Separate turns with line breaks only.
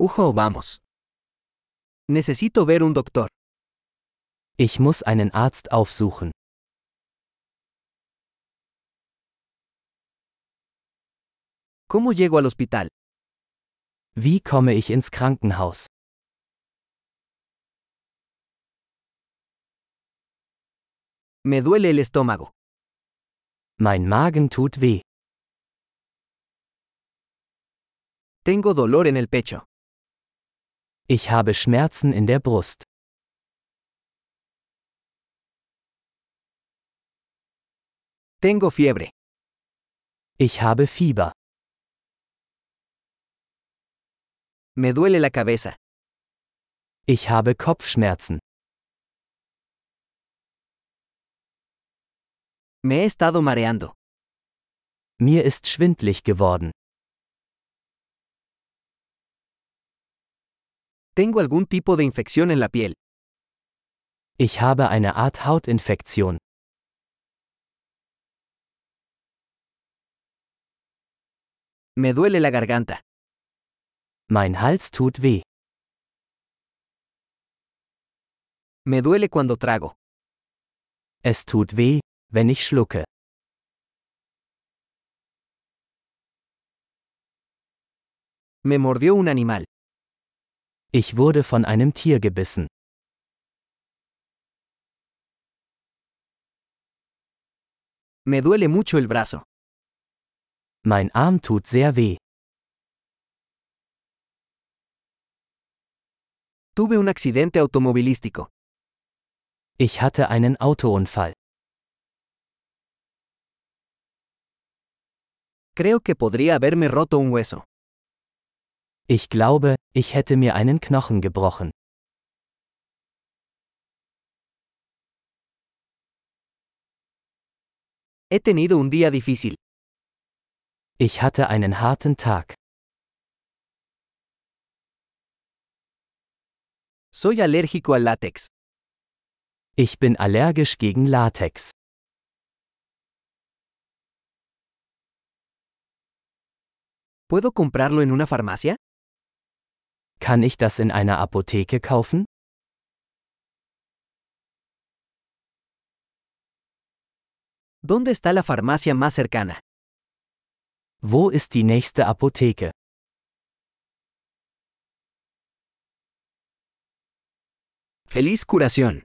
Ujo, vamos. Necesito ver un doctor.
Ich muss einen Arzt aufsuchen.
¿Cómo llego al hospital?
Wie komme ich ins Krankenhaus?
Me duele el estómago.
Mein Magen tut weh.
Tengo dolor en el pecho.
Ich habe Schmerzen in der Brust.
Tengo fiebre.
Ich habe Fieber.
Me duele la cabeza.
Ich habe Kopfschmerzen.
Me he estado mareando.
Mir ist schwindlig geworden.
Tengo algún tipo de infección en la piel.
Ich habe eine Art Hautinfektion.
Me duele la garganta.
Mein Hals tut weh.
Me duele cuando trago.
Es tut weh, wenn ich schlucke.
Me mordió un animal.
Ich wurde von einem Tier gebissen.
Me duele mucho el brazo.
Mein Arm tut sehr weh.
Tuve un accidente automovilístico.
Ich hatte einen Autounfall.
Creo que podría haberme roto un hueso.
Ich glaube, ich hätte mir einen Knochen gebrochen.
He tenido un día difícil.
Ich hatte einen harten Tag.
Soy alérgico al látex.
Ich bin allergisch gegen Latex.
¿Puedo comprarlo en una farmacia?
Kann ich das in einer Apotheke kaufen?
¿Dónde está la farmacia más cercana?
Wo ist die nächste Apotheke?
Feliz curación.